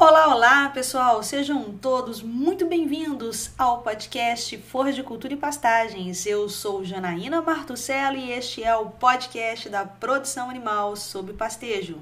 Olá, olá, pessoal! Sejam todos muito bem-vindos ao podcast Forra de Cultura e Pastagens. Eu sou Janaína Martucello e este é o podcast da produção animal sobre pastejo.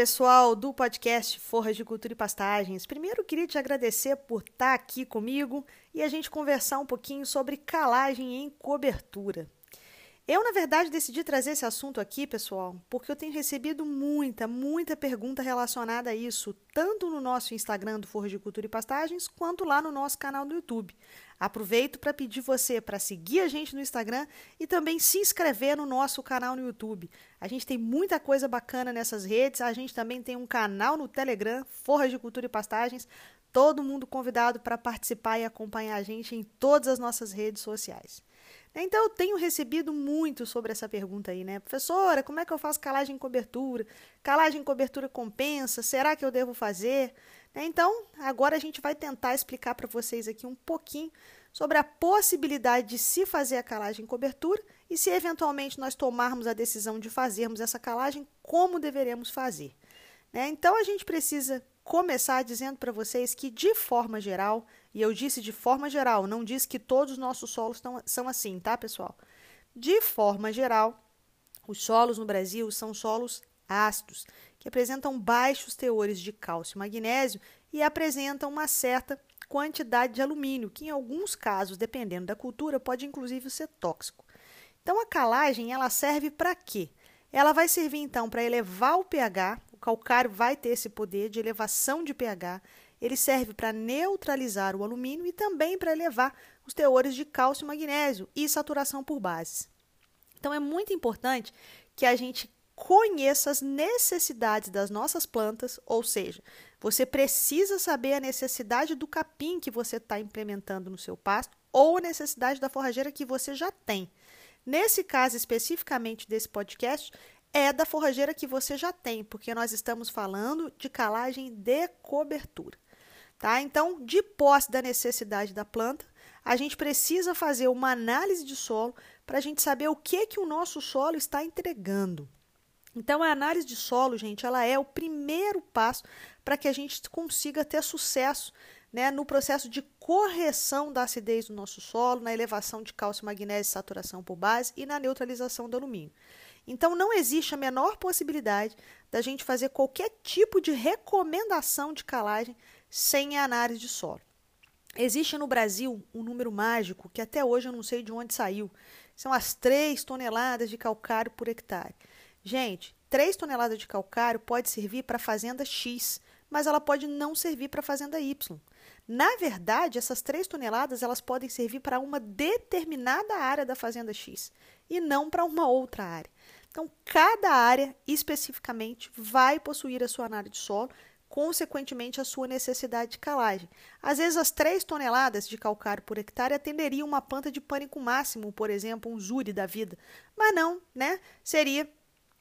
Pessoal do podcast Forras de Cultura e Pastagens. Primeiro, queria te agradecer por estar aqui comigo e a gente conversar um pouquinho sobre calagem em cobertura. Eu, na verdade, decidi trazer esse assunto aqui, pessoal, porque eu tenho recebido muita, muita pergunta relacionada a isso, tanto no nosso Instagram do Forras de Cultura e Pastagens, quanto lá no nosso canal do YouTube. Aproveito para pedir você para seguir a gente no Instagram e também se inscrever no nosso canal no YouTube. A gente tem muita coisa bacana nessas redes. A gente também tem um canal no Telegram, Forras de Cultura e Pastagens. Todo mundo convidado para participar e acompanhar a gente em todas as nossas redes sociais. Então, eu tenho recebido muito sobre essa pergunta aí, né? Professora, como é que eu faço calagem em cobertura? Calagem em cobertura compensa? Será que eu devo fazer? Né? Então, agora a gente vai tentar explicar para vocês aqui um pouquinho sobre a possibilidade de se fazer a calagem em cobertura e se eventualmente nós tomarmos a decisão de fazermos essa calagem, como deveremos fazer. Né? Então, a gente precisa começar dizendo para vocês que, de forma geral, e eu disse de forma geral, não disse que todos os nossos solos tão, são assim, tá, pessoal? De forma geral, os solos no Brasil são solos ácidos, que apresentam baixos teores de cálcio e magnésio e apresentam uma certa quantidade de alumínio, que em alguns casos, dependendo da cultura, pode inclusive ser tóxico. Então a calagem ela serve para quê? Ela vai servir então para elevar o pH, o calcário vai ter esse poder de elevação de pH, ele serve para neutralizar o alumínio e também para elevar os teores de cálcio e magnésio e saturação por bases. Então é muito importante que a gente conheça as necessidades das nossas plantas, ou seja, você precisa saber a necessidade do capim que você está implementando no seu pasto ou a necessidade da forrageira que você já tem. Nesse caso especificamente desse podcast, é da forrageira que você já tem, porque nós estamos falando de calagem de cobertura. Tá? Então, de posse da necessidade da planta, a gente precisa fazer uma análise de solo para a gente saber o que, que o nosso solo está entregando. Então, a análise de solo, gente, ela é o primeiro passo para que a gente consiga ter sucesso né, no processo de correção da acidez do nosso solo, na elevação de cálcio, magnésio e saturação por base e na neutralização do alumínio. Então, não existe a menor possibilidade da gente fazer qualquer tipo de recomendação de calagem sem a análise de solo. Existe no Brasil um número mágico que até hoje eu não sei de onde saiu. São as 3 toneladas de calcário por hectare. Gente, 3 toneladas de calcário pode servir para a fazenda X, mas ela pode não servir para a fazenda Y. Na verdade, essas 3 toneladas elas podem servir para uma determinada área da fazenda X e não para uma outra área. Então, cada área especificamente vai possuir a sua análise de solo, consequentemente a sua necessidade de calagem. Às vezes, as 3 toneladas de calcário por hectare atenderiam uma planta de pânico máximo, por exemplo, um zuri da vida. Mas não, né? Seria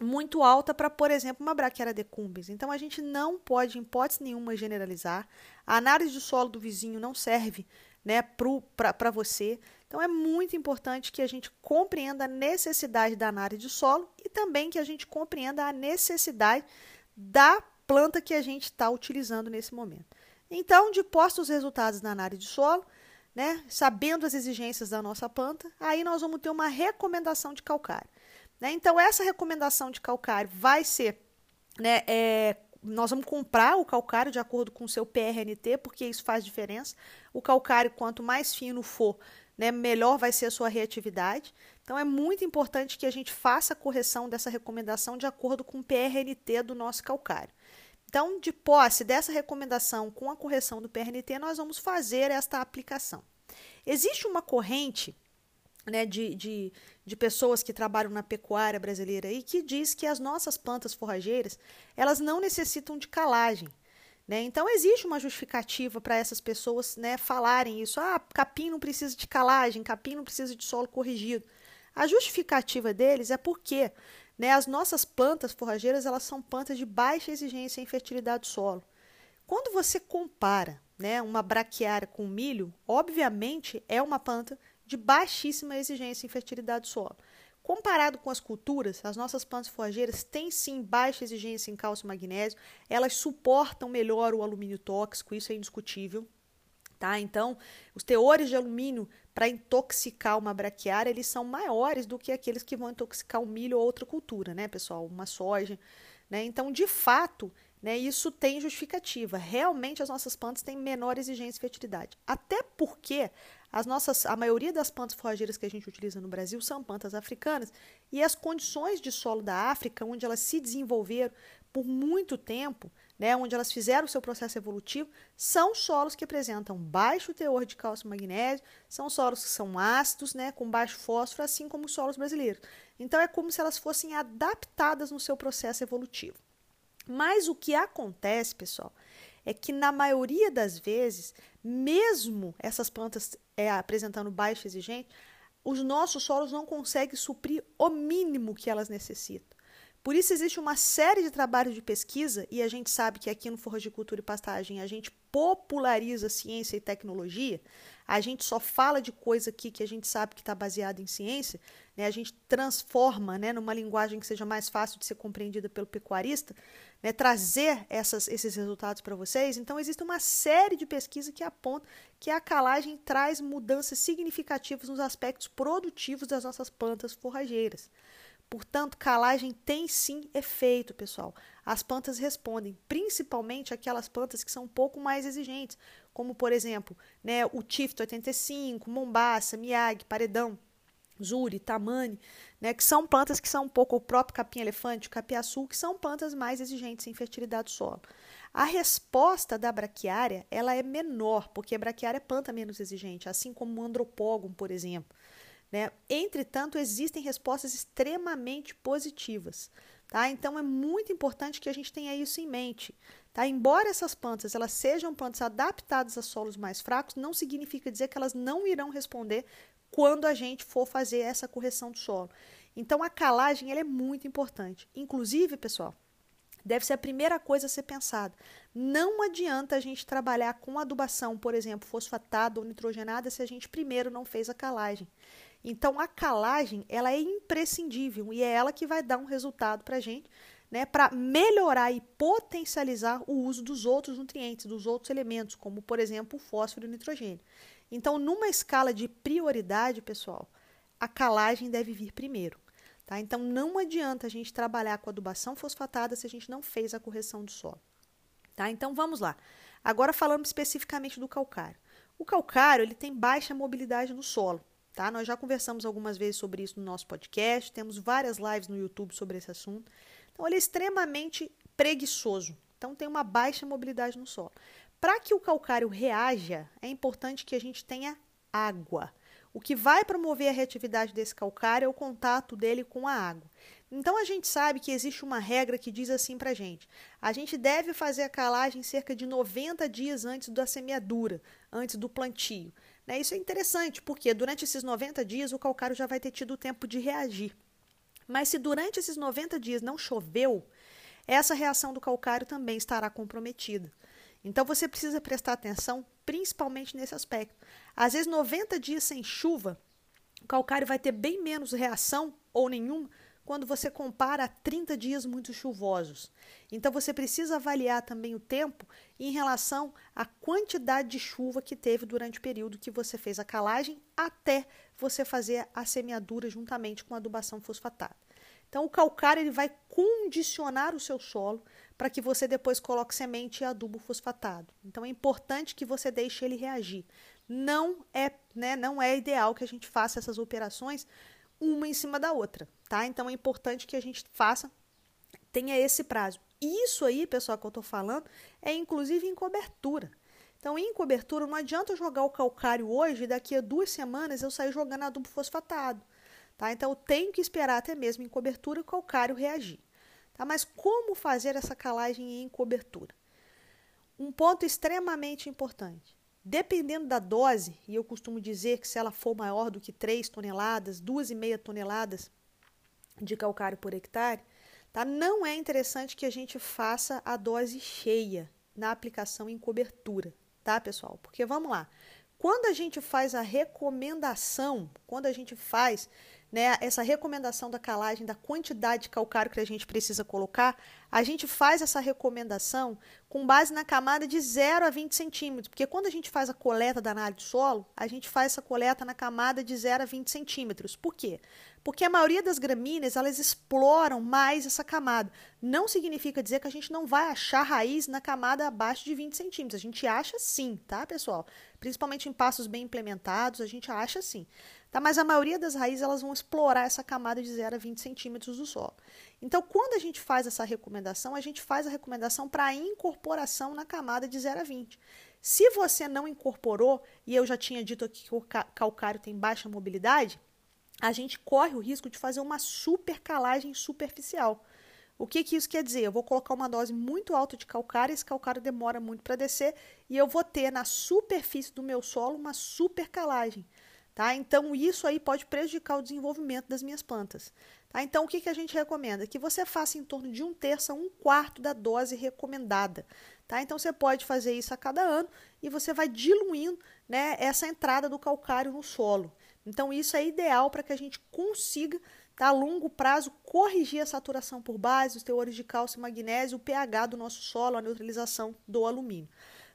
muito alta para, por exemplo, uma braquiária decumbens. Então, a gente não pode, em hipótese nenhuma, generalizar. A análise do solo do vizinho não serve né, para você. Então, é muito importante que a gente compreenda a necessidade da análise de solo e também que a gente compreenda a necessidade da planta que a gente está utilizando nesse momento. Então, de postos os resultados da análise de solo, né, sabendo as exigências da nossa planta, aí nós vamos ter uma recomendação de calcário. Né? Então, essa recomendação de calcário vai ser. Né, é, nós vamos comprar o calcário de acordo com o seu PRNT, porque isso faz diferença. O calcário, quanto mais fino for, né, melhor vai ser a sua reatividade. Então, é muito importante que a gente faça a correção dessa recomendação de acordo com o PRNT do nosso calcário. Então, de posse dessa recomendação com a correção do PRNT, nós vamos fazer esta aplicação. Existe uma corrente né, de, de, de pessoas que trabalham na pecuária brasileira e que diz que as nossas plantas forrageiras elas não necessitam de calagem. Né? Então existe uma justificativa para essas pessoas né, falarem isso. Ah, capim não precisa de calagem, capim não precisa de solo corrigido. A justificativa deles é porque Né? As nossas plantas forrageiras elas são plantas de baixa exigência em fertilidade do solo. Quando você compara né, uma braquiária com milho, obviamente é uma planta de baixíssima exigência em fertilidade do solo. Comparado com as culturas, as nossas plantas forrageiras têm sim baixa exigência em cálcio e magnésio, elas suportam melhor o alumínio tóxico, isso é indiscutível. Tá? Então, os teores de alumínio para intoxicar uma braquiária, eles são maiores do que aqueles que vão intoxicar o milho ou outra cultura, né, pessoal? Uma soja, né? Então, de fato, né, isso tem justificativa. Realmente as nossas plantas têm menor exigência de fertilidade. Até porque as nossas, a maioria das plantas forrageiras que a gente utiliza no Brasil são plantas africanas e as condições de solo da África, onde elas se desenvolveram por muito tempo, né, onde elas fizeram o seu processo evolutivo, são solos que apresentam baixo teor de cálcio e magnésio, são solos que são ácidos, né, com baixo fósforo, assim como os solos brasileiros. Então é como se elas fossem adaptadas no seu processo evolutivo. Mas o que acontece, pessoal, é que na maioria das vezes, mesmo essas plantas é, apresentando baixa exigência, os nossos solos não conseguem suprir o mínimo que elas necessitam. Por isso existe uma série de trabalhos de pesquisa, e a gente sabe que aqui no Forragicultura e Pastagem a gente populariza ciência e tecnologia, a gente só fala de coisa aqui que a gente sabe que está baseada em ciência, né? a gente transforma né, numa linguagem que seja mais fácil de ser compreendida pelo pecuarista, né, trazer essas, esses resultados para vocês. Então, existe uma série de pesquisas que apontam que a calagem traz mudanças significativas nos aspectos produtivos das nossas plantas forrageiras. Portanto, calagem tem sim efeito, pessoal. As plantas respondem, principalmente aquelas plantas que são um pouco mais exigentes, como por exemplo, né, o Tifto 85, Mombaça, Miyagi, Paredão, Zuri, Tamani, né, que são plantas que são um pouco o próprio capim-elefante, o capiaçu, que são plantas mais exigentes em fertilidade do solo. A resposta da braquiária ela é menor, porque a braquiária é planta menos exigente, assim como o andropógon, por exemplo. Né? Entretanto, existem respostas extremamente positivas. Tá? Então, é muito importante que a gente tenha isso em mente. Tá? Embora essas plantas elas sejam plantas adaptadas a solos mais fracos, não significa dizer que elas não irão responder quando a gente for fazer essa correção do solo. Então, a calagem ela é muito importante. Inclusive, pessoal, deve ser a primeira coisa a ser pensada. Não adianta a gente trabalhar com adubação, por exemplo, fosfatada ou nitrogenada, se a gente primeiro não fez a calagem. Então a calagem ela é imprescindível e é ela que vai dar um resultado para a gente, né, para melhorar e potencializar o uso dos outros nutrientes, dos outros elementos, como por exemplo o fósforo e o nitrogênio. Então, numa escala de prioridade, pessoal, a calagem deve vir primeiro. Tá? Então, não adianta a gente trabalhar com adubação fosfatada se a gente não fez a correção do solo. Tá? Então, vamos lá. Agora, falando especificamente do calcário. O calcário ele tem baixa mobilidade no solo. Tá? Nós já conversamos algumas vezes sobre isso no nosso podcast, temos várias lives no YouTube sobre esse assunto. Então, ele é extremamente preguiçoso, então tem uma baixa mobilidade no solo. Para que o calcário reaja, é importante que a gente tenha água. O que vai promover a reatividade desse calcário é o contato dele com a água. Então a gente sabe que existe uma regra que diz assim para gente: a gente deve fazer a calagem cerca de 90 dias antes da semeadura, antes do plantio. Né? Isso é interessante, porque durante esses 90 dias o calcário já vai ter tido tempo de reagir. Mas se durante esses 90 dias não choveu, essa reação do calcário também estará comprometida. Então você precisa prestar atenção principalmente nesse aspecto. Às vezes, 90 dias sem chuva, o calcário vai ter bem menos reação ou nenhuma quando você compara a 30 dias muito chuvosos. Então você precisa avaliar também o tempo em relação à quantidade de chuva que teve durante o período que você fez a calagem até você fazer a semeadura juntamente com a adubação fosfatada. Então o calcário ele vai condicionar o seu solo para que você depois coloque semente e adubo fosfatado. Então é importante que você deixe ele reagir. Não é, né, não é ideal que a gente faça essas operações uma em cima da outra, tá? Então é importante que a gente faça, tenha esse prazo. Isso aí, pessoal, que eu estou falando, é inclusive em cobertura. Então, em cobertura, não adianta jogar o calcário hoje e daqui a duas semanas eu sair jogando adubo fosfatado. Tá? Então, eu tenho que esperar até mesmo em cobertura o calcário reagir. Tá? Mas como fazer essa calagem em cobertura? Um ponto extremamente importante. Dependendo da dose, e eu costumo dizer que se ela for maior do que 3 toneladas, 2,5 toneladas, de calcário por hectare, tá? Não é interessante que a gente faça a dose cheia na aplicação em cobertura, tá, pessoal? Porque vamos lá. Quando a gente faz a recomendação, quando a gente faz né, essa recomendação da calagem, da quantidade de calcário que a gente precisa colocar, a gente faz essa recomendação com base na camada de 0 a 20 centímetros, porque quando a gente faz a coleta da análise de solo, a gente faz essa coleta na camada de 0 a 20 centímetros. Por quê? Porque a maioria das gramíneas, elas exploram mais essa camada. Não significa dizer que a gente não vai achar raiz na camada abaixo de 20 centímetros. A gente acha sim, tá, pessoal? Principalmente em passos bem implementados, a gente acha sim. Tá? Mas a maioria das raízes elas vão explorar essa camada de 0 a 20 centímetros do solo. Então, quando a gente faz essa recomendação, a gente faz a recomendação para incorporação na camada de 0 a 20. Se você não incorporou, e eu já tinha dito aqui que o calcário tem baixa mobilidade, a gente corre o risco de fazer uma supercalagem superficial. O que, que isso quer dizer? Eu vou colocar uma dose muito alta de calcário, esse calcário demora muito para descer, e eu vou ter na superfície do meu solo uma supercalagem. Tá? Então, isso aí pode prejudicar o desenvolvimento das minhas plantas. Tá? Então, o que, que a gente recomenda? Que você faça em torno de um terço a um quarto da dose recomendada. Tá? Então, você pode fazer isso a cada ano e você vai diluindo né, essa entrada do calcário no solo. Então, isso é ideal para que a gente consiga, tá, a longo prazo, corrigir a saturação por base, os teores de cálcio e magnésio, o pH do nosso solo, a neutralização do alumínio.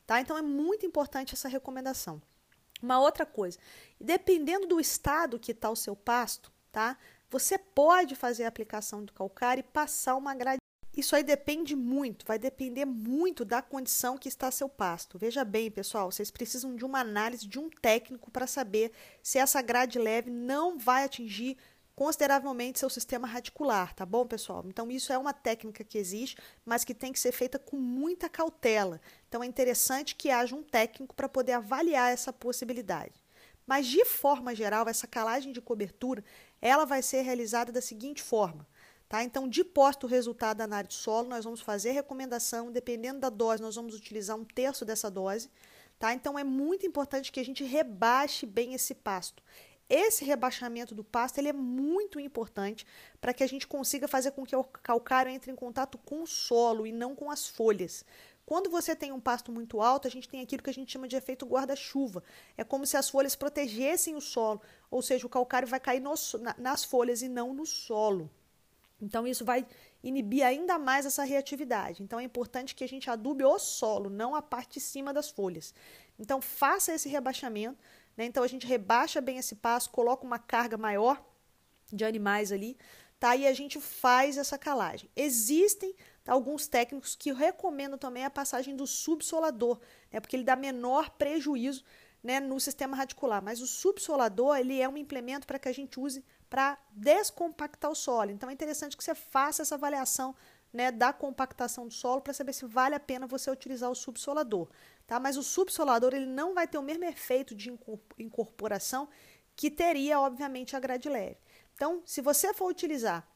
Tá? Então, é muito importante essa recomendação. Uma outra coisa, dependendo do estado que está o seu pasto, tá? Você pode fazer a aplicação do calcário e passar uma grade. Isso aí depende muito, vai depender muito da condição que está seu pasto. Veja bem, pessoal, vocês precisam de uma análise de um técnico para saber se essa grade leve não vai atingir consideravelmente seu sistema radicular, tá bom, pessoal? Então, isso é uma técnica que existe, mas que tem que ser feita com muita cautela. Então, é interessante que haja um técnico para poder avaliar essa possibilidade. Mas, de forma geral, essa calagem de cobertura, ela vai ser realizada da seguinte forma. Tá? Então, de posto o resultado da análise de solo, nós vamos fazer recomendação, dependendo da dose, nós vamos utilizar um terço dessa dose. Tá? Então, é muito importante que a gente rebaixe bem esse pasto. Esse rebaixamento do pasto ele é muito importante para que a gente consiga fazer com que o calcário entre em contato com o solo e não com as folhas. Quando você tem um pasto muito alto, a gente tem aquilo que a gente chama de efeito guarda-chuva. É como se as folhas protegessem o solo, ou seja, o calcário vai cair nas folhas e não no solo. Então, isso vai inibir ainda mais essa reatividade. Então, é importante que a gente adube o solo, não a parte de cima das folhas. Então, faça esse rebaixamento né? Então a gente rebaixa bem esse passo, coloca uma carga maior de animais ali, tá? E a gente faz essa calagem. Existem tá, alguns técnicos que recomendam também a passagem do subsolador, né? Porque ele dá menor prejuízo né, no sistema radicular. Mas o subsolador ele é um implemento para que a gente use para descompactar o solo. Então é interessante que você faça essa avaliação né, da compactação do solo para saber se vale a pena você utilizar o subsolador. Tá? Mas o subsolador ele não vai ter o mesmo efeito de incorporação que teria, obviamente, a grade leve. Então, se você for utilizar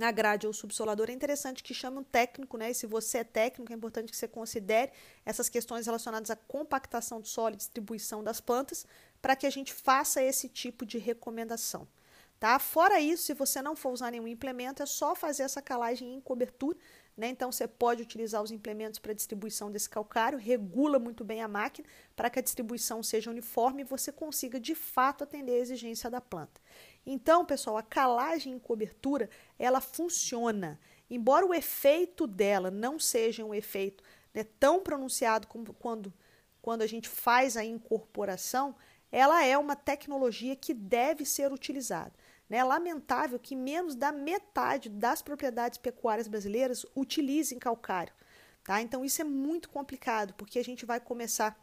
a grade ou subsolador, é interessante que chame um técnico, né? E se você é técnico, é importante que você considere essas questões relacionadas à compactação do solo e distribuição das plantas, para que a gente faça esse tipo de recomendação. Tá? Fora isso, se você não for usar nenhum implemento, é só fazer essa calagem em cobertura. Né? Então, você pode utilizar os implementos para distribuição desse calcário, regula muito bem a máquina para que a distribuição seja uniforme e você consiga de fato atender a exigência da planta. Então, pessoal, a calagem em cobertura ela funciona. Embora o efeito dela não seja um efeito né, tão pronunciado como quando, quando a gente faz a incorporação, ela é uma tecnologia que deve ser utilizada. É lamentável que menos da metade das propriedades pecuárias brasileiras utilizem calcário. Tá? Então, isso é muito complicado, porque a gente vai começar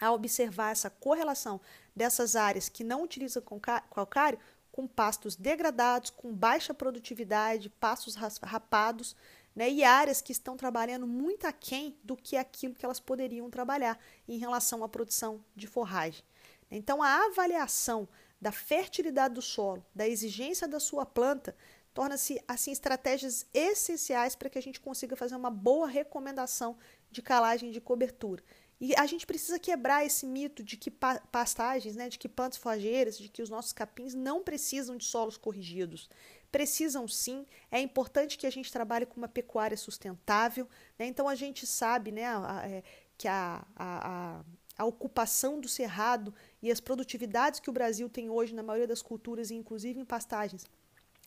a observar essa correlação dessas áreas que não utilizam calcário com pastos degradados, com baixa produtividade, pastos rapados, né, e áreas que estão trabalhando muito aquém do que aquilo que elas poderiam trabalhar em relação à produção de forragem. Então, a avaliação da fertilidade do solo, da exigência da sua planta, torna-se assim estratégias essenciais para que a gente consiga fazer uma boa recomendação de calagem de cobertura. E a gente precisa quebrar esse mito de que pastagens, né, de que plantas forrageiras, de que os nossos capins não precisam de solos corrigidos. precisam sim. É importante que a gente trabalhe com uma pecuária sustentável. Né? Então a gente sabe né, a, a, é, que a, a, a ocupação do cerrado e as produtividades que o Brasil tem hoje na maioria das culturas, inclusive em pastagens,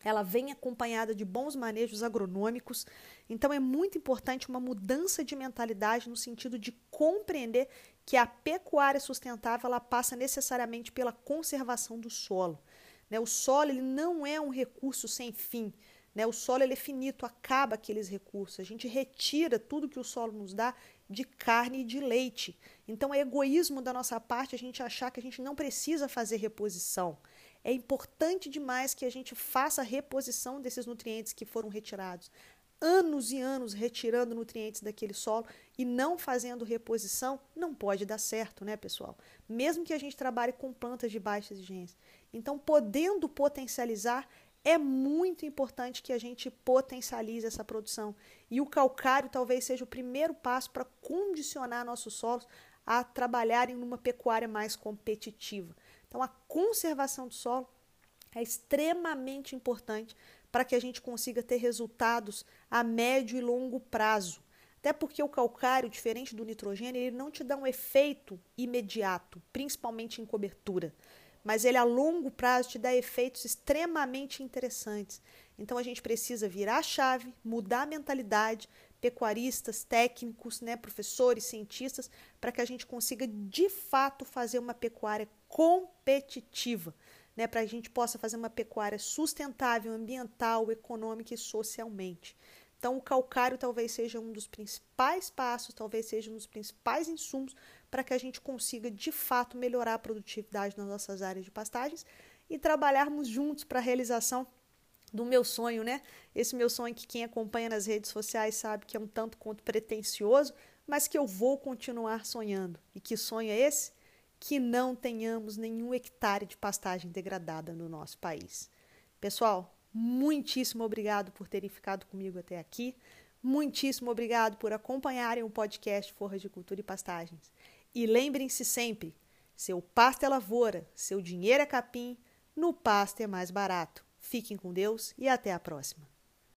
ela vem acompanhada de bons manejos agronômicos. Então é muito importante uma mudança de mentalidade no sentido de compreender que a pecuária sustentável ela passa necessariamente pela conservação do solo. Né? O solo ele não é um recurso sem fim. Né? O solo ele é finito, acaba aqueles recursos. A gente retira tudo que o solo nos dá de carne e de leite. Então é egoísmo da nossa parte a gente achar que a gente não precisa fazer reposição. É importante demais que a gente faça a reposição desses nutrientes que foram retirados. Anos e anos retirando nutrientes daquele solo e não fazendo reposição, não pode dar certo, né, pessoal? Mesmo que a gente trabalhe com plantas de baixa exigência. Então, podendo potencializar, é muito importante que a gente potencialize essa produção. E o calcário talvez seja o primeiro passo para condicionar nossos solos a trabalharem numa pecuária mais competitiva. Então, a conservação do solo é extremamente importante para que a gente consiga ter resultados a médio e longo prazo. Até porque o calcário, diferente do nitrogênio, ele não te dá um efeito imediato, principalmente em cobertura, mas ele a longo prazo te dá efeitos extremamente interessantes. Então a gente precisa virar a chave, mudar a mentalidade, pecuaristas, técnicos, né, professores, cientistas, para que a gente consiga de fato fazer uma pecuária competitiva, né, para a gente possa fazer uma pecuária sustentável, ambiental, econômica e socialmente. Então, o calcário talvez seja um dos principais passos, talvez seja um dos principais insumos para que a gente consiga de fato melhorar a produtividade nas nossas áreas de pastagens e trabalharmos juntos para a realização do meu sonho, né? Esse meu sonho que quem acompanha nas redes sociais sabe que é um tanto quanto pretensioso, mas que eu vou continuar sonhando. E que sonho é esse? Que não tenhamos nenhum hectare de pastagem degradada no nosso país. Pessoal, muitíssimo obrigado por terem ficado comigo até aqui. Muitíssimo obrigado por acompanharem o podcast Forras de Cultura e Pastagens. E lembrem-se sempre: seu pasto é lavoura, seu dinheiro é capim, no pasto é mais barato. Fiquem com Deus e até a próxima.